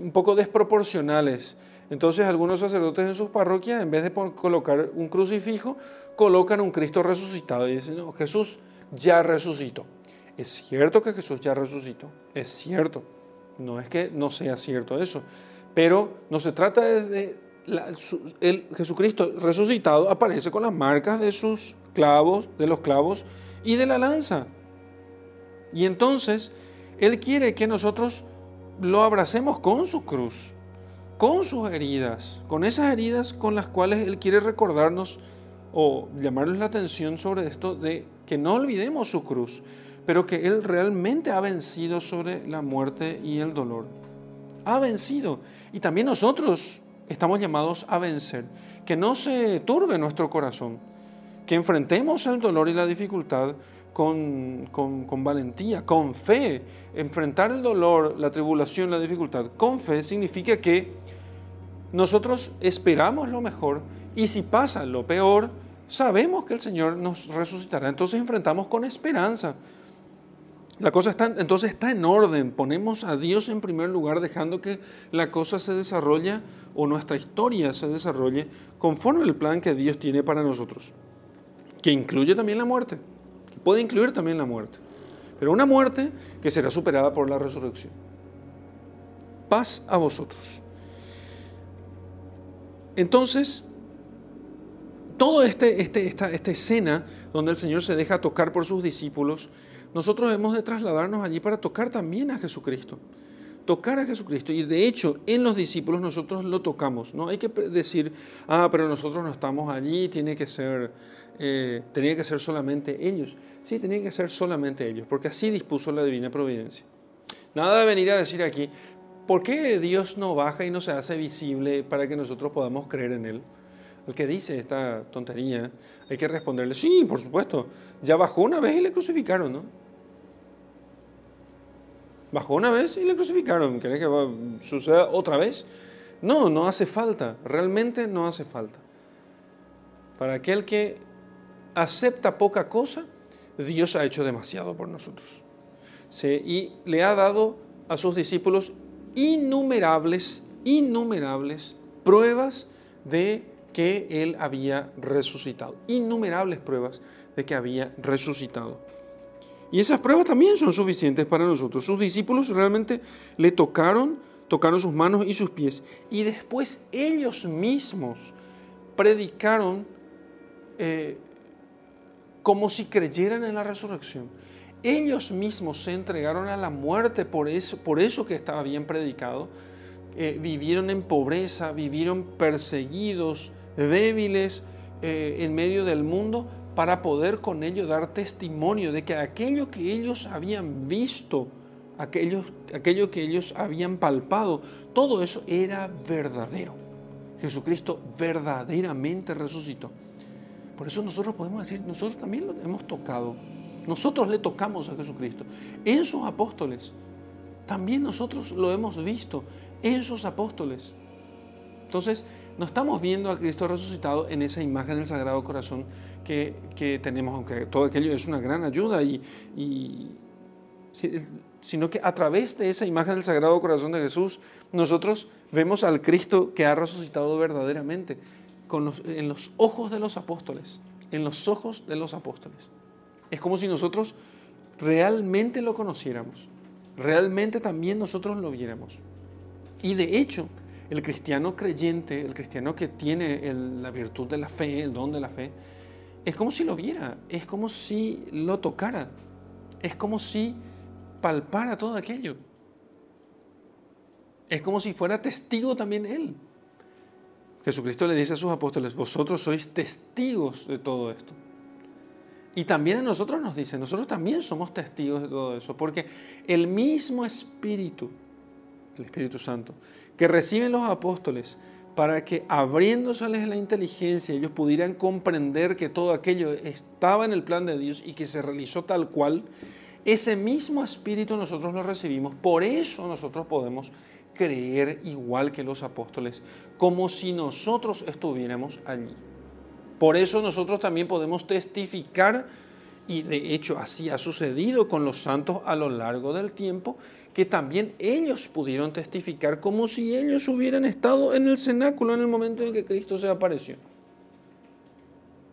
un poco desproporcionales. Entonces algunos sacerdotes en sus parroquias, en vez de colocar un crucifijo, colocan un Cristo resucitado y dicen, no, Jesús ya resucitó. Es cierto que Jesús ya resucitó, es cierto. No es que no sea cierto eso, pero no se trata de... Jesucristo resucitado aparece con las marcas de sus clavos, de los clavos y de la lanza. Y entonces Él quiere que nosotros lo abracemos con su cruz, con sus heridas, con esas heridas con las cuales Él quiere recordarnos o llamarnos la atención sobre esto de que no olvidemos su cruz, pero que Él realmente ha vencido sobre la muerte y el dolor. Ha vencido y también nosotros estamos llamados a vencer. Que no se turbe nuestro corazón. Que enfrentemos el dolor y la dificultad con, con, valentía, con fe. Enfrentar el dolor, la tribulación, la dificultad con fe significa que nosotros esperamos lo mejor y si pasa lo peor, sabemos que el Señor nos resucitará. Entonces enfrentamos con esperanza. La cosa está, entonces está en orden, ponemos a Dios en primer lugar dejando que la cosa se desarrolle o nuestra historia se desarrolle conforme el plan que Dios tiene para nosotros, que incluye también la muerte, que puede incluir también la muerte, pero una muerte que será superada por la resurrección. Paz a vosotros. Entonces, toda este, este, esta, esta escena donde el Señor se deja tocar por sus discípulos, nosotros hemos de trasladarnos allí para tocar también a Jesucristo. Tocar a Jesucristo. Y de hecho, en los discípulos nosotros lo tocamos. No hay que decir, ah, pero nosotros no estamos allí, tiene que ser, eh, tenía que ser solamente ellos. Sí, tenía que ser solamente ellos, porque así dispuso la divina providencia. Nada de venir a decir aquí, ¿por qué Dios no baja y no se hace visible para que nosotros podamos creer en Él? El que dice esta tontería, hay que responderle, sí, por supuesto, ya bajó una vez y le crucificaron, ¿no? Bajó una vez y le crucificaron. ¿Querés que suceda otra vez? No, no hace falta. Realmente no hace falta. Para aquel que acepta poca cosa, Dios ha hecho demasiado por nosotros. y le ha dado a sus discípulos innumerables, innumerables pruebas de que Él había resucitado. Innumerables pruebas de que había resucitado. Y esas pruebas también son suficientes para nosotros. Sus discípulos realmente le tocaron, tocaron sus manos y sus pies. Y después ellos mismos predicaron eh, como si creyeran en la resurrección. Ellos mismos se entregaron a la muerte por eso, por eso que estaba bien predicado. Eh, vivieron en pobreza, vivieron perseguidos, débiles eh, en medio del mundo, para poder con ello dar testimonio de que aquello que ellos habían visto, aquello, aquello que ellos habían palpado, todo eso era verdadero. Jesucristo verdaderamente resucitó. Por eso nosotros podemos decir, nosotros también lo hemos tocado. Nosotros le tocamos a Jesucristo. En sus apóstoles. También nosotros lo hemos visto. En sus apóstoles. Entonces, no estamos viendo a Cristo resucitado en esa imagen del Sagrado Corazón que, tenemos, aunque todo aquello es una gran ayuda, y, sino que a través de esa imagen del Sagrado Corazón de Jesús, nosotros vemos al Cristo que ha resucitado verdaderamente en los ojos de los apóstoles, en los ojos de los apóstoles. Es como si nosotros realmente lo conociéramos, realmente también nosotros lo viéramos. Y de hecho, el cristiano creyente, el cristiano que tiene la virtud de la fe, el don de la fe, es como si lo viera, es como si lo tocara, es como si palpara todo aquello. Es como si fuera testigo también él. Jesucristo le dice a sus apóstoles, vosotros sois testigos de todo esto. Y también a nosotros nos dice, nosotros también somos testigos de todo eso, porque el mismo Espíritu, el Espíritu Santo, que reciben los apóstoles, para que abriéndoseles la inteligencia ellos pudieran comprender que todo aquello estaba en el plan de Dios y que se realizó tal cual, ese mismo espíritu nosotros lo recibimos. Por eso nosotros podemos creer igual que los apóstoles, como si nosotros estuviéramos allí. Por eso nosotros también podemos testificar, y de hecho así ha sucedido con los santos a lo largo del tiempo, que también ellos pudieron testificar como si ellos hubieran estado en el cenáculo en el momento en que Cristo se apareció.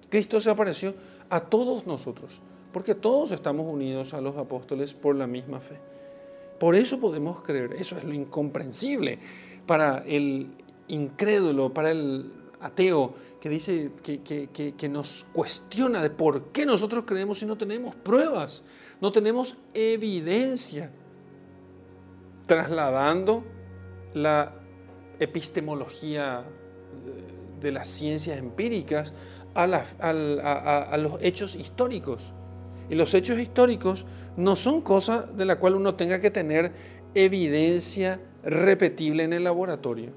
Cristo se apareció a todos nosotros, porque todos estamos unidos a los apóstoles por la misma fe. Por eso podemos creer, eso es lo incomprensible para el incrédulo, para el ateo que dice que, que, nos cuestiona de por qué nosotros creemos si no tenemos pruebas, no tenemos evidencia trasladando la epistemología de las ciencias empíricas a, los hechos históricos. Y los hechos históricos no son cosas de la cual uno tenga que tener evidencia repetible en el laboratorio,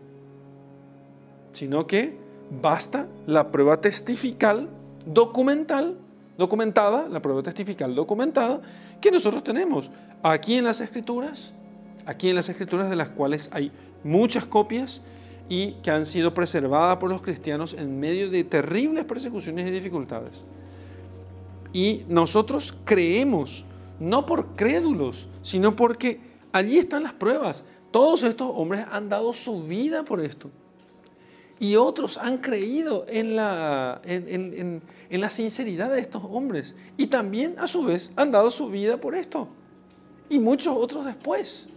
sino que basta la prueba testifical documental, documentada, la prueba testifical documentada que nosotros tenemos aquí en las escrituras aquí en las escrituras de las cuales hay muchas copias y que han sido preservadas por los cristianos en medio de terribles persecuciones y dificultades. Y nosotros creemos, no por crédulos, sino porque allí están las pruebas. Todos estos hombres han dado su vida por esto. Y otros han creído en la, en, en la sinceridad de estos hombres. Y también, a su vez, han dado su vida por esto. Y muchos otros después.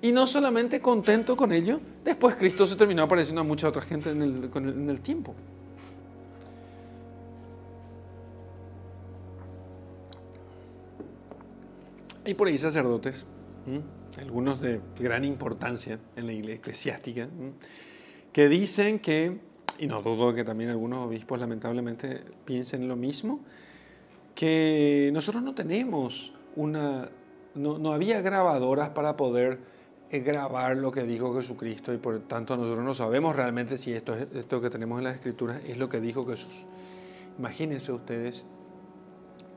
Y no solamente contento con ello, después Cristo se terminó apareciendo a mucha otra gente en el, tiempo. Hay por ahí sacerdotes, algunos de gran importancia en la iglesia eclesiástica, que dicen que, y no dudo que también algunos obispos lamentablemente piensen lo mismo, que nosotros no tenemos una, no, no había grabadoras para poder grabar lo que dijo Jesucristo y por tanto nosotros no sabemos realmente si esto, esto que tenemos en las escrituras es lo que dijo Jesús. Imagínense ustedes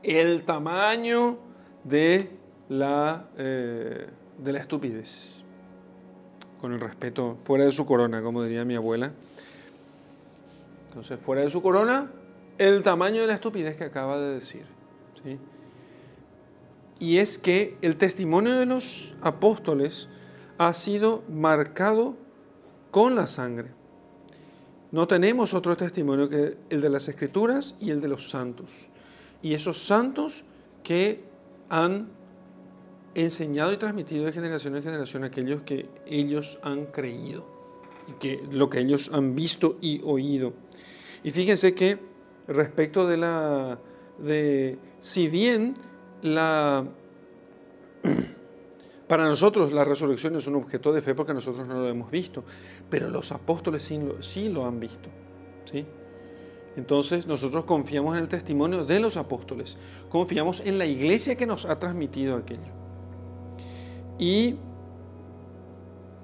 el tamaño de la, eh, de la estupidez, con el respeto, fuera de su corona, como diría mi abuela. Entonces, fuera de su corona, el tamaño de la estupidez que acaba de decir. Y es que el testimonio de los apóstoles ha sido marcado con la sangre. No tenemos otro testimonio que el de las escrituras y el de los santos. Y esos santos que han enseñado y transmitido de generación en generación aquellos que ellos han creído y que lo que ellos han visto y oído. Y fíjense que respecto de la de si bien la Para nosotros la resurrección es un objeto de fe porque nosotros no lo hemos visto, pero los apóstoles sí lo, han visto. ¿sí? Entonces nosotros confiamos en el testimonio de los apóstoles, confiamos en la iglesia que nos ha transmitido aquello. Y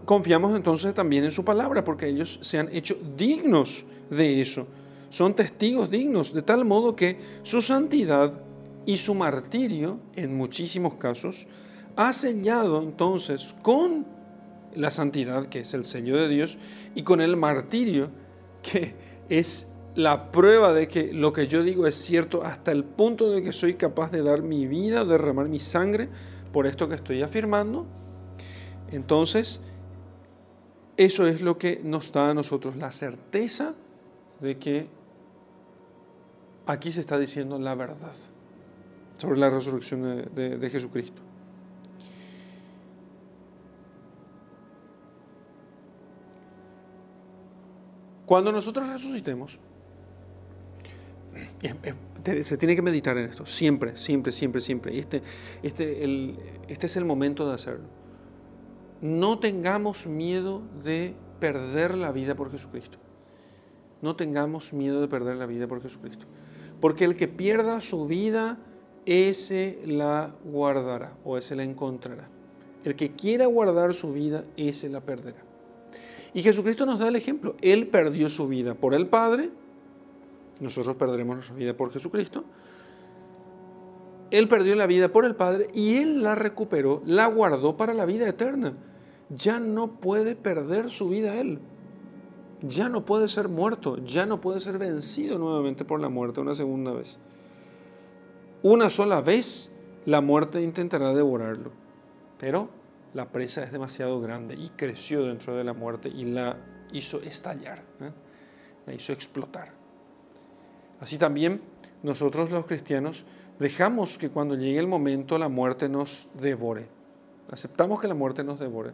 confiamos entonces también en su palabra porque ellos se han hecho dignos de eso. son testigos dignos, de tal modo que su santidad y su martirio, en muchísimos casos, ha sellado entonces con la santidad, que es el sello de Dios, y con el martirio, que es la prueba de que lo que yo digo es cierto hasta el punto de que soy capaz de dar mi vida, de derramar mi sangre por esto que estoy afirmando. Entonces, eso es lo que nos da a nosotros la certeza de que aquí se está diciendo la verdad sobre la resurrección de, Jesucristo. Cuando nosotros resucitemos, se tiene que meditar en esto, siempre, siempre, siempre, siempre. Este, este, este es el momento de hacerlo. No tengamos miedo de perder la vida por Jesucristo. No tengamos miedo de perder la vida por Jesucristo. Porque el que pierda su vida, ese la guardará o ese la encontrará. El que quiera guardar su vida, ese la perderá. Y Jesucristo nos da el ejemplo. Él perdió su vida por el Padre, nosotros perderemos nuestra vida por Jesucristo. Él perdió la vida por el Padre y Él la recuperó, la guardó para la vida eterna. Ya no puede perder su vida Él ya no puede ser muerto, ya no puede ser vencido nuevamente por la muerte una segunda vez. Una sola vez la muerte intentará devorarlo, pero la presa es demasiado grande y creció dentro de la muerte y la hizo estallar, ¿eh? la hizo explotar. Así también nosotros los cristianos dejamos que cuando llegue el momento la muerte nos devore. Aceptamos que la muerte nos devore,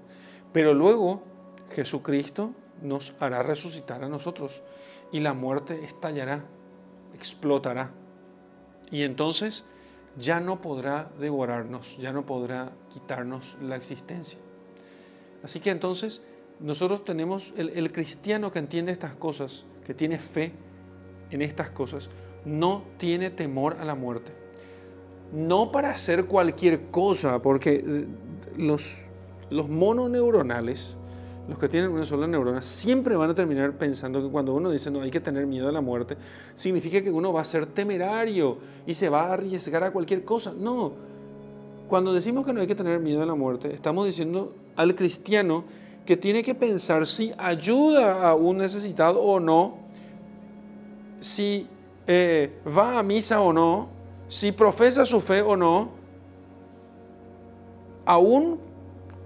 pero luego Jesucristo nos hará resucitar a nosotros y la muerte estallará, explotará. Y entonces ya no podrá devorarnos, ya no podrá quitarnos la existencia. Así que entonces nosotros tenemos el, cristiano que entiende estas cosas, que tiene fe en estas cosas, no tiene temor a la muerte. No para hacer cualquier cosa, porque eh, los, los mononeuronales, los que tienen una sola neurona siempre van a terminar pensando que cuando uno dice no hay que tener miedo a la muerte, significa que uno va a ser temerario y se va a arriesgar a cualquier cosa. No. Cuando decimos que no hay que tener miedo a la muerte, estamos diciendo al cristiano que tiene que pensar si ayuda a un necesitado o no, si eh, va a misa o no, si profesa su fe o no, aún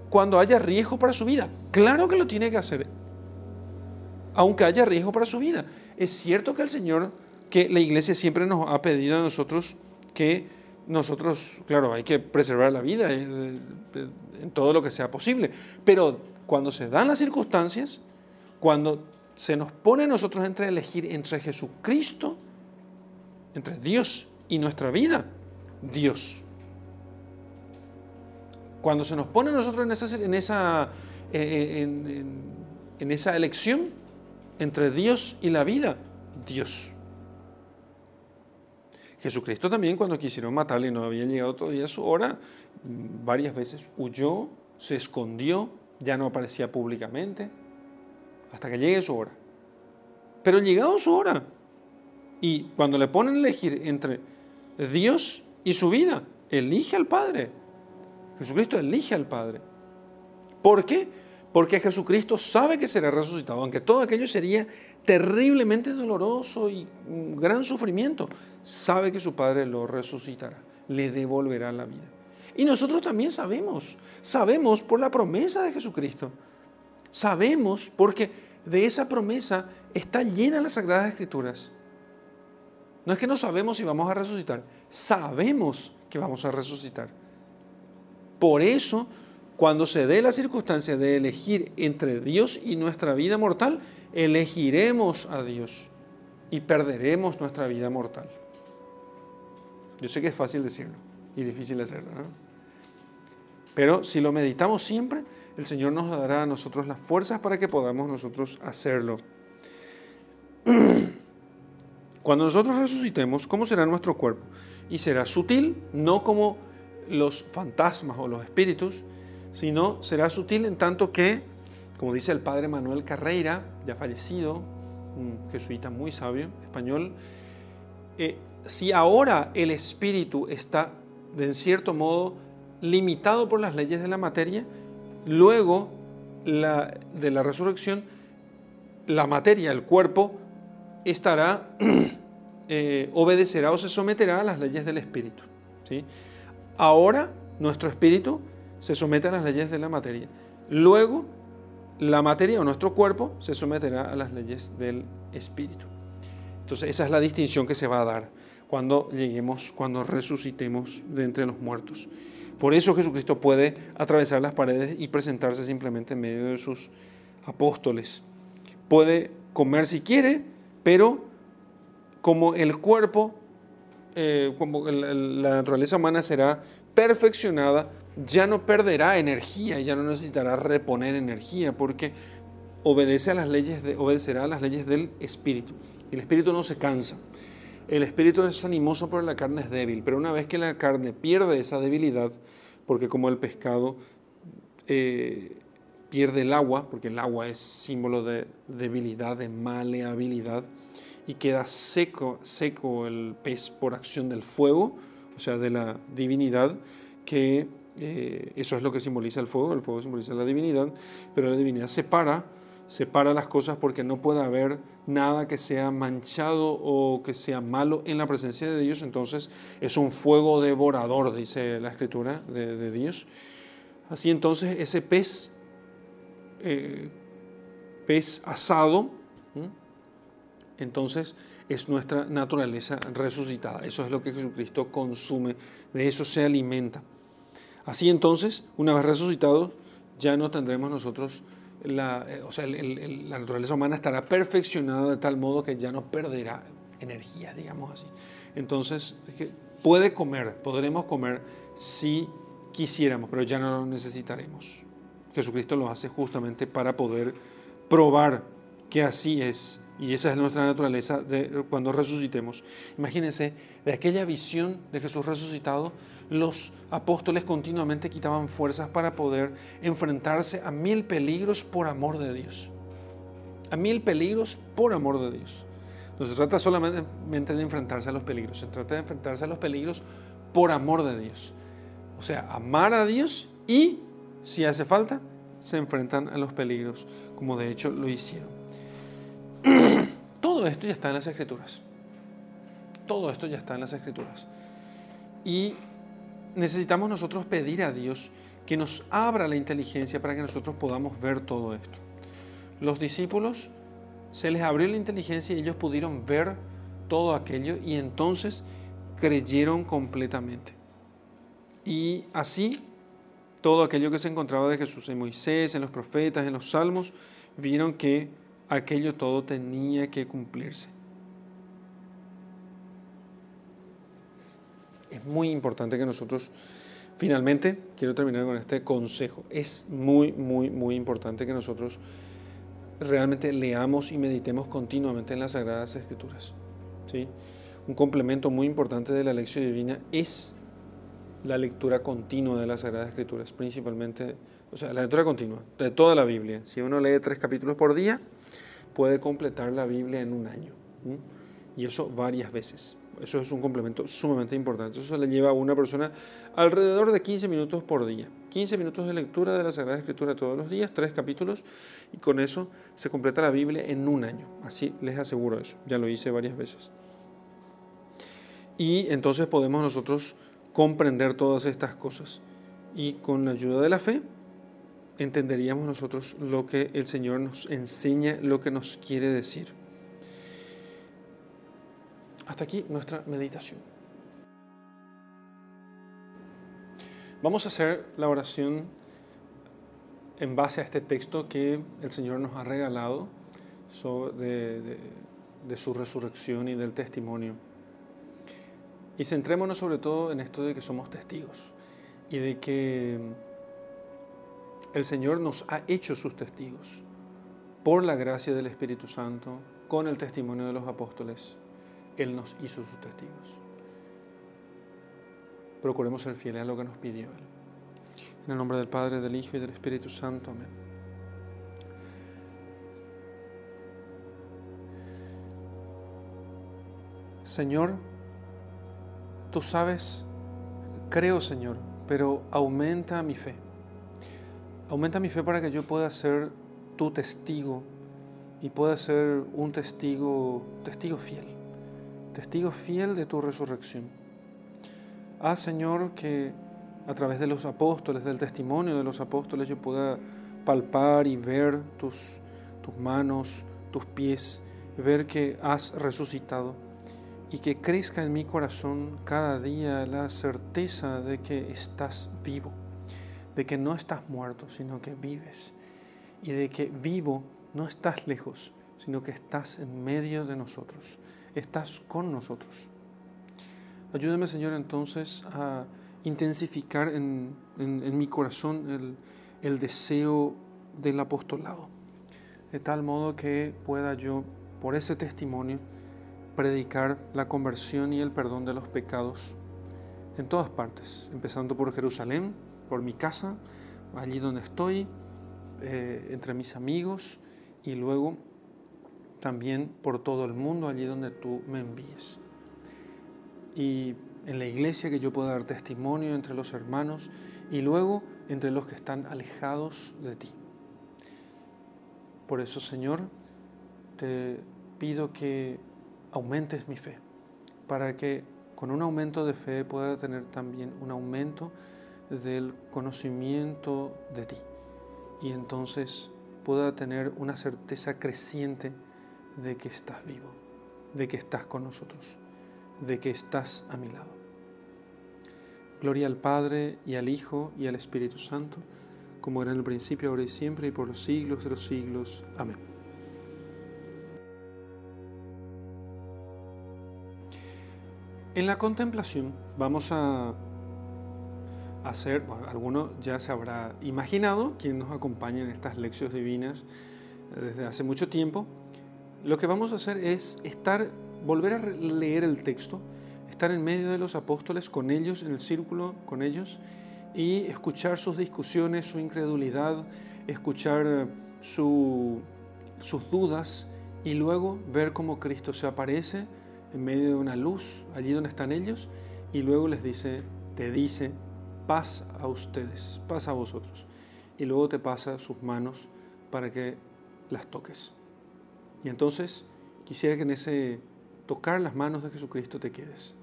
cuando haya riesgo para su vida. Claro que lo tiene que hacer, aunque haya riesgo para su vida. Es cierto que el Señor, que la iglesia siempre nos ha pedido a nosotros que nosotros, claro, hay que preservar la vida eh, en todo lo que sea posible, pero cuando se dan las circunstancias, cuando se nos pone a nosotros entre elegir entre Jesucristo, entre Dios y nuestra vida, Dios. Cuando se nos pone a nosotros en esa, en esa, en, esa elección entre Dios y la vida, Dios. Jesucristo también cuando quisieron matarle y no había llegado todavía su hora, varias veces huyó, se escondió, ya no aparecía públicamente, hasta que llegue su hora. Pero llegado su hora, y cuando le ponen a elegir entre Dios y su vida, elige al Padre. Jesucristo elige al Padre. ¿Por qué? Porque Jesucristo sabe que será resucitado, aunque todo aquello sería terriblemente doloroso y un gran sufrimiento, sabe que su Padre lo resucitará, le devolverá la vida. Y nosotros también sabemos, sabemos por la promesa de Jesucristo, sabemos porque de esa promesa está llena las Sagradas Escrituras. No es que no sabemos si vamos a resucitar, sabemos que vamos a resucitar. Por eso, cuando se dé la circunstancia de elegir entre Dios y nuestra vida mortal, elegiremos a Dios y perderemos nuestra vida mortal. Yo sé que es fácil decirlo y difícil hacerlo, pero si lo meditamos siempre, el Señor nos dará a nosotros las fuerzas para que podamos nosotros hacerlo. Cuando nosotros resucitemos, ¿cómo será nuestro cuerpo? Y será sutil, no como los fantasmas o los espíritus, sino será sutil en tanto que, como dice el padre Manuel Carreira, ya fallecido, un jesuita muy sabio, español, eh, si ahora el espíritu está, de en cierto modo, limitado por las leyes de la materia, luego de la resurrección, la materia, el cuerpo, estará, eh, obedecerá o se someterá a las leyes del espíritu. ¿sí? Ahora nuestro espíritu se somete a las leyes de la materia. Luego la materia o nuestro cuerpo se someterá a las leyes del espíritu. Entonces esa es la distinción que se va a dar cuando lleguemos, cuando resucitemos de entre los muertos. Por eso Jesucristo puede atravesar las paredes y presentarse simplemente en medio de sus apóstoles. Puede comer si quiere, pero como el cuerpo, eh, la naturaleza humana será perfeccionada, ya no perderá energía, ya no necesitará reponer energía, porque obedece a las leyes de, obedecerá a las leyes del espíritu. El espíritu no se cansa. El espíritu es animoso, pero la carne es débil. Pero una vez que la carne pierde esa debilidad, porque como el pescado eh, pierde el agua, porque el agua es símbolo de debilidad, de maleabilidad, y queda seco, seco el pez por acción del fuego, o sea, de la divinidad, que eh, eso es lo que simboliza el fuego, el fuego simboliza la divinidad, pero la divinidad separa, separa las cosas porque no puede haber nada que sea manchado o que sea malo en la presencia de Dios, entonces es un fuego devorador, dice la escritura de, Dios. Así entonces ese pez, eh, pez asado, entonces es nuestra naturaleza resucitada. Eso es lo que Jesucristo consume, de eso se alimenta. Así entonces, una vez resucitados, ya no tendremos nosotros eh, o sea, la naturaleza humana estará perfeccionada de tal modo que ya no perderá energía, digamos así. Entonces, puede comer, podremos comer si quisiéramos, pero ya no lo necesitaremos. Jesucristo lo hace justamente para poder probar que así es y esa es nuestra naturaleza de cuando resucitemos. Imagínense, de aquella visión de Jesús resucitado, los apóstoles continuamente quitaban fuerzas para poder enfrentarse a mil peligros por amor de Dios. A mil peligros por amor de Dios. No se trata solamente de enfrentarse a los peligros, se trata de enfrentarse a los peligros por amor de Dios. O sea, amar a Dios y, si hace falta, se enfrentan a los peligros, como de hecho lo hicieron. Todo esto ya está en las escrituras. Todo esto ya está en las escrituras. Y necesitamos nosotros pedir a Dios que nos abra la inteligencia para que nosotros podamos ver todo esto. Los discípulos se les abrió la inteligencia y ellos pudieron ver todo aquello y entonces creyeron completamente. Y así todo aquello que se encontraba de Jesús en Moisés, en los profetas, en los salmos, vieron que aquello todo tenía que cumplirse. Es muy importante que nosotros, finalmente, quiero terminar con este consejo, es muy, muy, muy importante que nosotros realmente leamos y meditemos continuamente en las Sagradas Escrituras. ¿sí? Un complemento muy importante de la lección divina es la lectura continua de las Sagradas Escrituras, principalmente, o sea, la lectura continua de toda la Biblia. Si uno lee tres capítulos por día, puede completar la Biblia en un año. Y eso varias veces. Eso es un complemento sumamente importante. Eso le lleva a una persona alrededor de 15 minutos por día. 15 minutos de lectura de la Sagrada Escritura todos los días, tres capítulos, y con eso se completa la Biblia en un año. Así les aseguro eso. Ya lo hice varias veces. Y entonces podemos nosotros comprender todas estas cosas. Y con la ayuda de la fe entenderíamos nosotros lo que el Señor nos enseña, lo que nos quiere decir. Hasta aquí nuestra meditación. Vamos a hacer la oración en base a este texto que el Señor nos ha regalado de, de su resurrección y del testimonio. Y centrémonos sobre todo en esto de que somos testigos y de que el Señor nos ha hecho sus testigos por la gracia del Espíritu Santo, con el testimonio de los apóstoles. Él nos hizo sus testigos. Procuremos ser fieles a lo que nos pidió Él. En el nombre del Padre, del Hijo y del Espíritu Santo. Amén. Señor, tú sabes, creo Señor, pero aumenta mi fe. Aumenta mi fe para que yo pueda ser tu testigo y pueda ser un testigo, testigo fiel, testigo fiel de tu resurrección. Haz, Señor, que a través de los apóstoles, del testimonio de los apóstoles, yo pueda palpar y ver tus, tus manos, tus pies, ver que has resucitado y que crezca en mi corazón cada día la certeza de que estás vivo, de que no estás muerto, sino que vives y de que vivo no estás lejos, sino que estás en medio de nosotros, estás con nosotros. Ayúdame, Señor, entonces a intensificar en, mi corazón el, el deseo del apostolado, de tal modo que pueda yo, por ese testimonio, predicar la conversión y el perdón de los pecados en todas partes, empezando por Jerusalén, por mi casa, allí donde estoy, eh, entre mis amigos y luego también por todo el mundo, allí donde tú me envíes. Y en la iglesia que yo pueda dar testimonio entre los hermanos y luego entre los que están alejados de ti. Por eso, Señor, te pido que aumentes mi fe, para que con un aumento de fe pueda tener también un aumento del conocimiento de ti. Y entonces pueda tener una certeza creciente de que estás vivo, de que estás con nosotros, de que estás a mi lado. Gloria al Padre y al Hijo y al Espíritu Santo, como era en el principio, ahora y siempre, y por los siglos de los siglos. Amén. En la contemplación vamos a hacer, bueno, alguno ya se habrá imaginado, quien nos acompaña en estas lecciones divinas eh, desde hace mucho tiempo, lo que vamos a hacer es estar, volver a leer el texto, estar en medio de los apóstoles, con ellos, en el círculo con ellos, y escuchar sus discusiones, su incredulidad, escuchar eh, sus dudas, y luego ver cómo Cristo se aparece en medio de una luz, allí donde están ellos, y luego les dice, te dice, paz a ustedes, paz a vosotros. Y luego te pasa sus manos para que las toques. Y entonces quisiera que en ese tocar las manos de Jesucristo te quedes.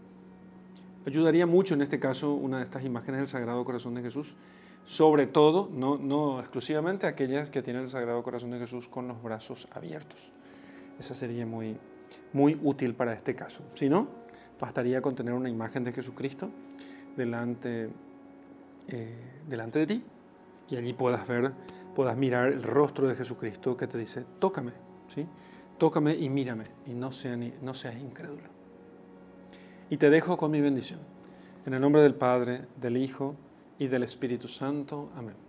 Ayudaría mucho en este caso una de estas imágenes del Sagrado Corazón de Jesús, sobre todo, no, no exclusivamente aquellas que tienen el Sagrado Corazón de Jesús con los brazos abiertos. Esa sería muy, muy útil para este caso. Si no, bastaría con tener una imagen de Jesucristo delante eh, delante de ti y allí puedas ver, puedas mirar el rostro de Jesucristo que te dice, tócame, ¿sí? tócame y mírame y no, sea no seas incrédulo. Y te dejo con mi bendición. En el nombre del Padre, del Hijo y del Espíritu Santo. Amén.